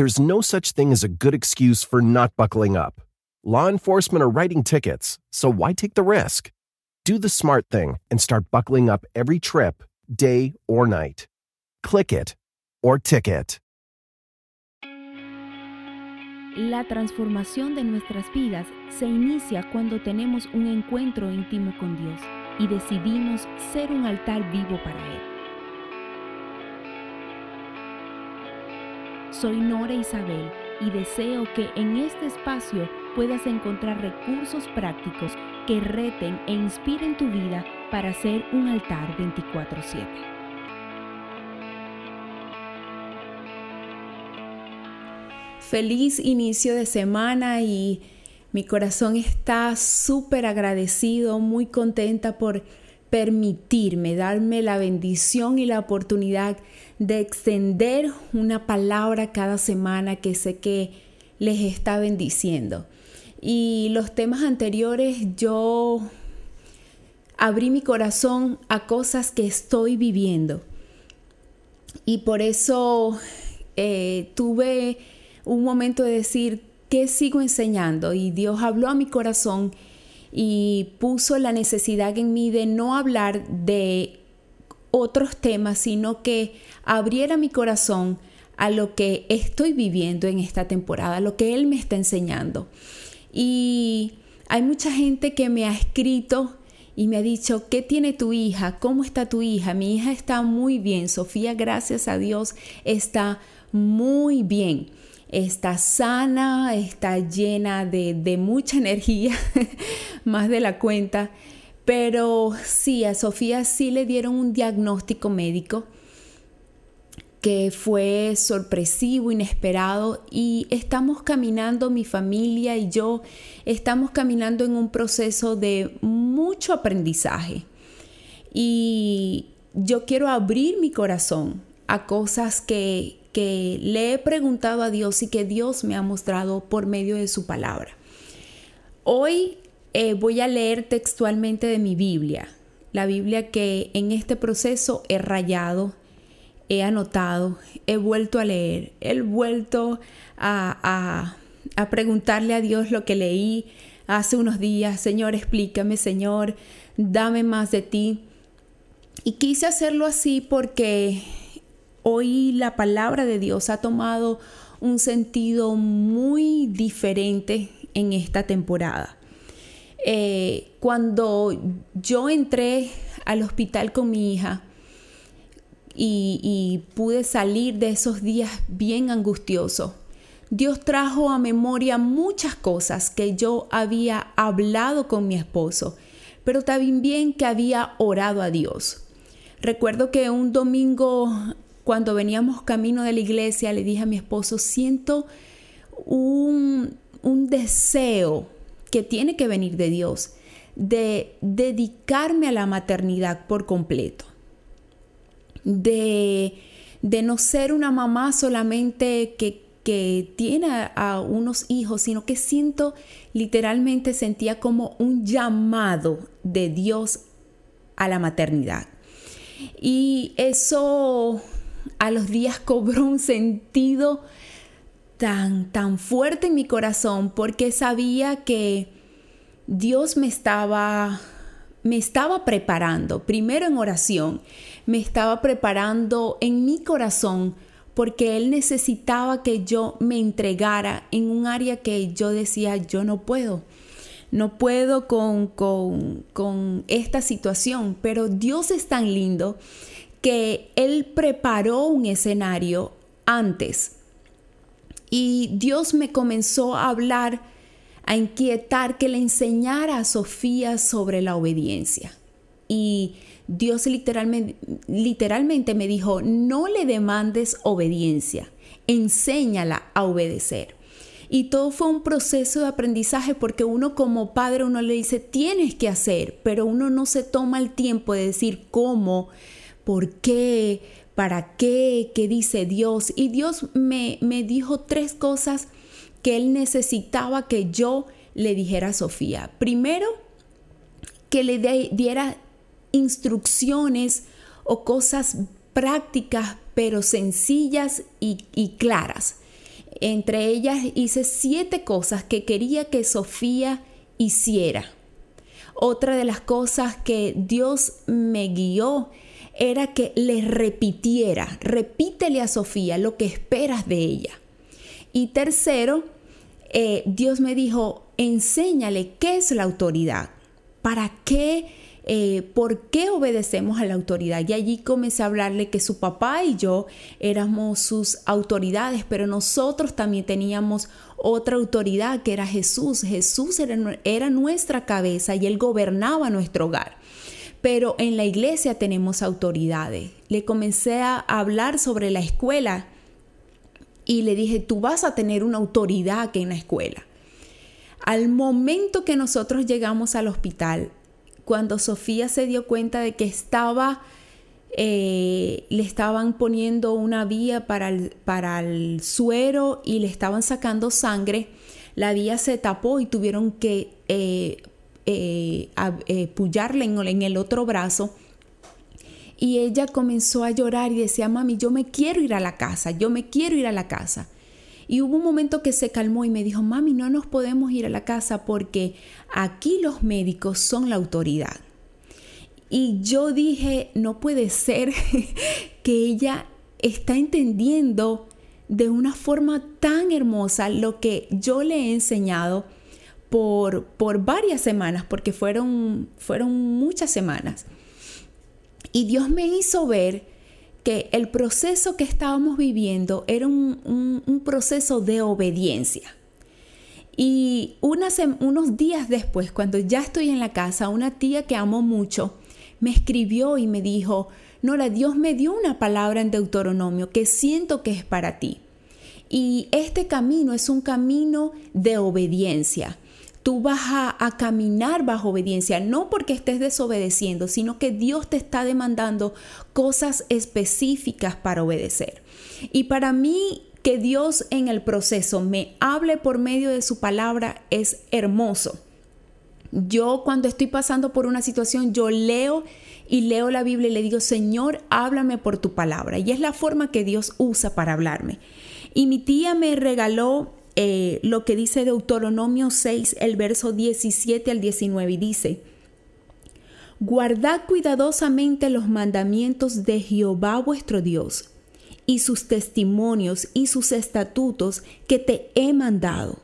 There's no such thing as a good excuse for not buckling up. Law enforcement are writing tickets, so why take the risk? Do the smart thing and start buckling up every trip, day or night. Click it or ticket. La transformación de nuestras vidas se inicia cuando tenemos un encuentro íntimo con Dios y decidimos ser un altar vivo para Él. Soy Nora Isabel y deseo que en este espacio puedas encontrar recursos prácticos que reten e inspiren tu vida para ser un altar 24/7. Feliz inicio de semana y mi corazón está súper agradecido, muy contenta por permitirme, darme la bendición y la oportunidad de extender una palabra cada semana que sé que les está bendiciendo. Y los temas anteriores yo abrí mi corazón a cosas que estoy viviendo. Y por eso eh, tuve un momento de decir, ¿qué sigo enseñando? Y Dios habló a mi corazón y puso la necesidad en mí de no hablar de otros temas, sino que abriera mi corazón a lo que estoy viviendo en esta temporada, a lo que Él me está enseñando. Y hay mucha gente que me ha escrito y me ha dicho, ¿qué tiene tu hija? ¿Cómo está tu hija? Mi hija está muy bien. Sofía, gracias a Dios, está muy bien está sana, está llena de, mucha energía, más de la cuenta. Pero sí, a Sofía sí le dieron un diagnóstico médico que fue sorpresivo, inesperado y estamos caminando, mi familia y yo, estamos caminando en un proceso de mucho aprendizaje. Y yo quiero abrir mi corazón a cosas que, que le he preguntado a Dios y que Dios me ha mostrado por medio de su palabra. Hoy eh, voy a leer textualmente de mi Biblia, la Biblia que en este proceso he rayado, he anotado, he vuelto a leer, he vuelto a, preguntarle a Dios lo que leí hace unos días, Señor, explícame, Señor, dame más de ti. Y quise hacerlo así porque hoy la palabra de Dios ha tomado un sentido muy diferente en esta temporada. Eh, cuando yo entré al hospital con mi hija y, y pude salir de esos días bien angustiosos, Dios trajo a memoria muchas cosas que yo había hablado con mi esposo, pero también que había orado a Dios. Recuerdo que un domingo cuando veníamos camino de la iglesia, le dije a mi esposo, siento un, deseo que tiene que venir de Dios, de dedicarme a la maternidad por completo, de, no ser una mamá solamente que, que tiene a unos hijos, sino que siento, literalmente sentía como un llamado de Dios a la maternidad. Y eso a los días cobró un sentido tan, tan fuerte en mi corazón porque sabía que Dios me estaba, me estaba preparando, primero en oración, me estaba preparando en mi corazón porque Él necesitaba que yo me entregara en un área que yo decía, yo no puedo. No puedo con, con, con esta situación, pero Dios es tan lindo que Él preparó un escenario antes. Y Dios me comenzó a hablar, a inquietar, que le enseñara a Sofía sobre la obediencia. Y Dios literalmente, literalmente me dijo, no le demandes obediencia, enséñala a obedecer. Y todo fue un proceso de aprendizaje porque uno como padre, uno le dice, tienes que hacer, pero uno no se toma el tiempo de decir cómo por qué, para qué, qué dice Dios. Y Dios me, me dijo tres cosas que Él necesitaba que yo le dijera a Sofía. Primero, que le diera instrucciones o cosas prácticas, pero sencillas y, claras. Entre ellas hice siete cosas que quería que Sofía hiciera. Otra de las cosas que Dios me guió era que le repitiera, repítele a Sofía lo que esperas de ella. Y tercero, eh, Dios me dijo, enséñale qué es la autoridad, para qué, eh, por qué obedecemos a la autoridad. Y allí comencé a hablarle que su papá y yo éramos sus autoridades, pero nosotros también teníamos otra autoridad que era Jesús. Jesús era, era nuestra cabeza y él gobernaba nuestro hogar pero en la iglesia tenemos autoridades. Le comencé a hablar sobre la escuela y le dije, tú vas a tener una autoridad que en la escuela. Al momento que nosotros llegamos al hospital, cuando Sofía se dio cuenta de que estaba, eh, le estaban poniendo una vía para el, para el suero y le estaban sacando sangre, la vía se tapó y tuvieron que eh, eh, eh en, el otro brazo. Y ella comenzó a llorar y decía, mami, yo me quiero ir a la casa, yo me quiero ir a la casa. Y hubo un momento que se calmó y me dijo, mami, no nos podemos ir a la casa porque aquí los médicos son la autoridad. Y yo dije, no puede ser que ella está entendiendo de una forma tan hermosa lo que yo le he enseñado por, por varias semanas, porque fueron, fueron muchas semanas. Y Dios me hizo ver que el proceso que estábamos viviendo era un, proceso de obediencia. Y unos días después, cuando ya estoy en la casa, una tía que amo mucho me escribió y me dijo, Nora, Dios me dio una palabra en Deuteronomio que siento que es para ti. Y este camino es un camino de obediencia tú vas a, caminar bajo obediencia, no porque estés desobedeciendo, sino que Dios te está demandando cosas específicas para obedecer. Y para mí, que Dios en el proceso me hable por medio de su palabra es hermoso. Yo cuando estoy pasando por una situación, yo leo y leo la Biblia y le digo, Señor, háblame por tu palabra. Y es la forma que Dios usa para hablarme. Y mi tía me regaló eh, lo que dice Deuteronomio 6, el verso 17 al 19, y dice, Guardad cuidadosamente los mandamientos de Jehová vuestro Dios, y sus testimonios y sus estatutos que te he mandado,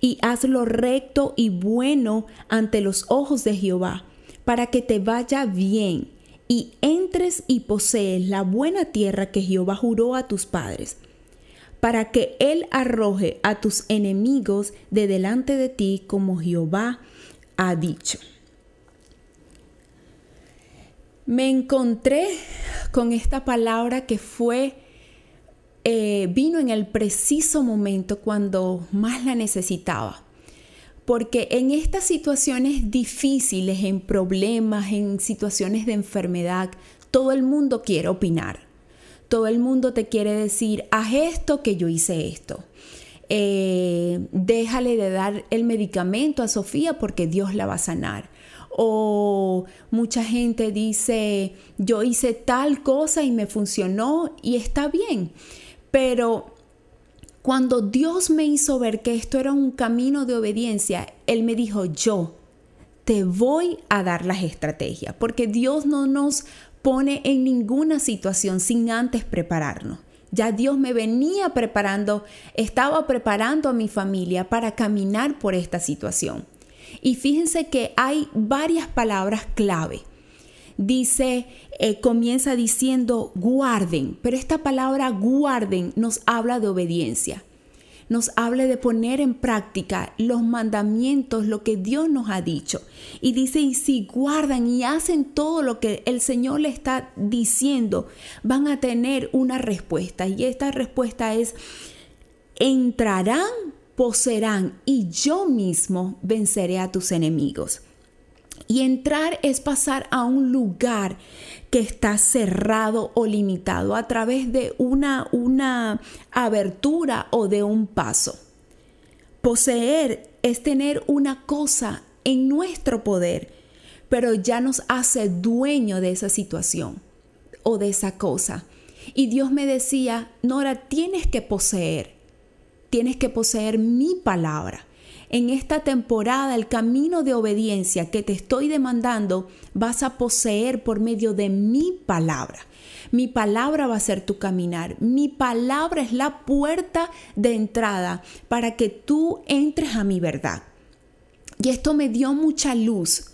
y hazlo recto y bueno ante los ojos de Jehová, para que te vaya bien, y entres y posees la buena tierra que Jehová juró a tus padres para que Él arroje a tus enemigos de delante de ti como Jehová ha dicho. Me encontré con esta palabra que fue, eh, vino en el preciso momento cuando más la necesitaba. Porque en estas situaciones difíciles, en problemas, en situaciones de enfermedad, todo el mundo quiere opinar todo el mundo te quiere decir, haz esto que yo hice esto. Eh, déjale de dar el medicamento a Sofía porque Dios la va a sanar. O mucha gente dice, yo hice tal cosa y me funcionó y está bien. Pero cuando Dios me hizo ver que esto era un camino de obediencia, Él me dijo, yo te voy a dar las estrategias, porque Dios no nos pone en ninguna situación sin antes prepararnos. Ya Dios me venía preparando, estaba preparando a mi familia para caminar por esta situación. Y fíjense que hay varias palabras clave. Dice, eh, comienza diciendo guarden, pero esta palabra guarden nos habla de obediencia nos hable de poner en práctica los mandamientos, lo que Dios nos ha dicho. Y dice, y si guardan y hacen todo lo que el Señor le está diciendo, van a tener una respuesta. Y esta respuesta es, entrarán, poseerán y yo mismo venceré a tus enemigos. Y entrar es pasar a un lugar que está cerrado o limitado a través de una, una abertura o de un paso. Poseer es tener una cosa en nuestro poder, pero ya nos hace dueño de esa situación o de esa cosa. Y Dios me decía, Nora, tienes que poseer. tienes que poseer mi palabra. En esta temporada, el camino de obediencia que te estoy demandando vas a poseer por medio de mi palabra. Mi palabra va a ser tu caminar. Mi palabra es la puerta de entrada para que tú entres a mi verdad. Y esto me dio mucha luz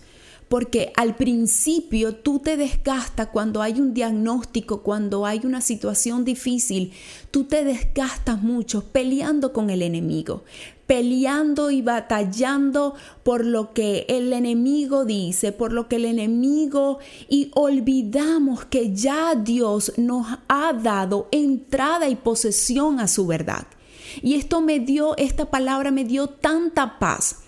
porque al principio tú te desgastas cuando hay un diagnóstico, cuando hay una situación difícil, tú te desgastas mucho peleando con el enemigo, peleando y batallando por lo que el enemigo dice, por lo que el enemigo y olvidamos que ya Dios nos ha dado entrada y posesión a su verdad. Y esto me dio, esta palabra me dio tanta paz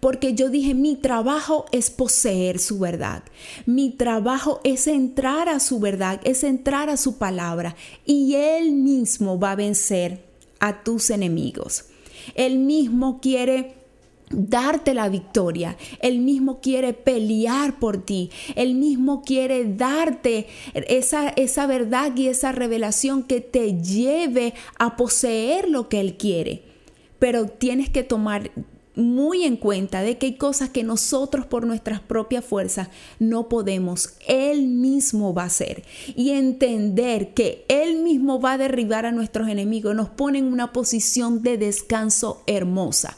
porque yo dije, mi trabajo es poseer su verdad. Mi trabajo es entrar a su verdad, es entrar a su palabra. Y Él mismo va a vencer a tus enemigos. Él mismo quiere darte la victoria. Él mismo quiere pelear por ti. Él mismo quiere darte esa, esa verdad y esa revelación que te lleve a poseer lo que Él quiere. Pero tienes que tomar muy en cuenta de que hay cosas que nosotros por nuestras propias fuerzas no podemos. Él mismo va a hacer. Y entender que Él mismo va a derribar a nuestros enemigos nos pone en una posición de descanso hermosa.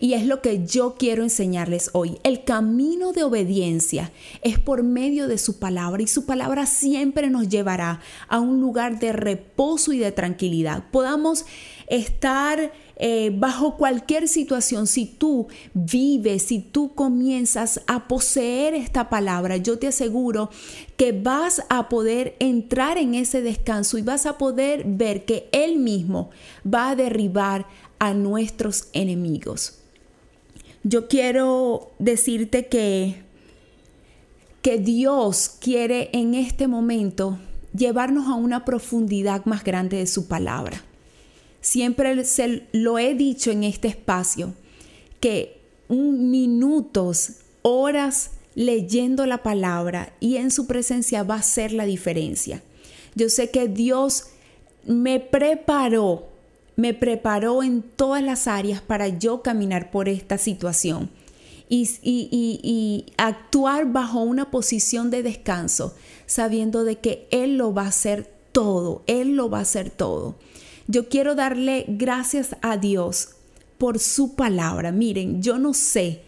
Y es lo que yo quiero enseñarles hoy. El camino de obediencia es por medio de su palabra y su palabra siempre nos llevará a un lugar de reposo y de tranquilidad. Podamos estar eh, bajo cualquier situación, si tú vives, si tú comienzas a poseer esta palabra, yo te aseguro que vas a poder entrar en ese descanso y vas a poder ver que Él mismo va a derribar a nuestros enemigos. Yo quiero decirte que, que Dios quiere en este momento llevarnos a una profundidad más grande de su palabra. Siempre se lo he dicho en este espacio, que minutos, horas leyendo la palabra y en su presencia va a ser la diferencia. Yo sé que Dios me preparó, me preparó en todas las áreas para yo caminar por esta situación y, y, actuar bajo una posición de descanso, sabiendo de que Él lo va a hacer todo, Él lo va a hacer todo. Yo quiero darle gracias a Dios por su palabra. Miren, yo no sé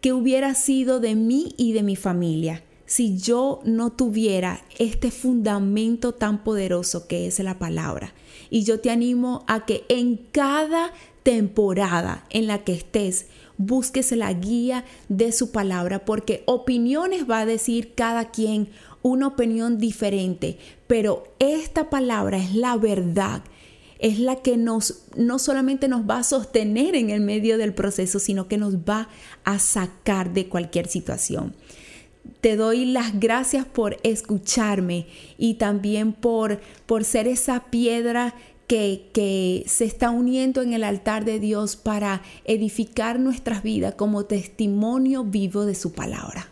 qué hubiera sido de mí y de mi familia si yo no tuviera este fundamento tan poderoso que es la palabra. Y yo te animo a que en cada temporada en la que estés, busques la guía de su palabra, porque opiniones va a decir cada quien una opinión diferente, pero esta palabra es la verdad es la que nos no solamente nos va a sostener en el medio del proceso, sino que nos va a sacar de cualquier situación. Te doy las gracias por escucharme y también por, por ser esa piedra que, que, se está uniendo en el altar de Dios para edificar nuestras vidas como testimonio vivo de su palabra.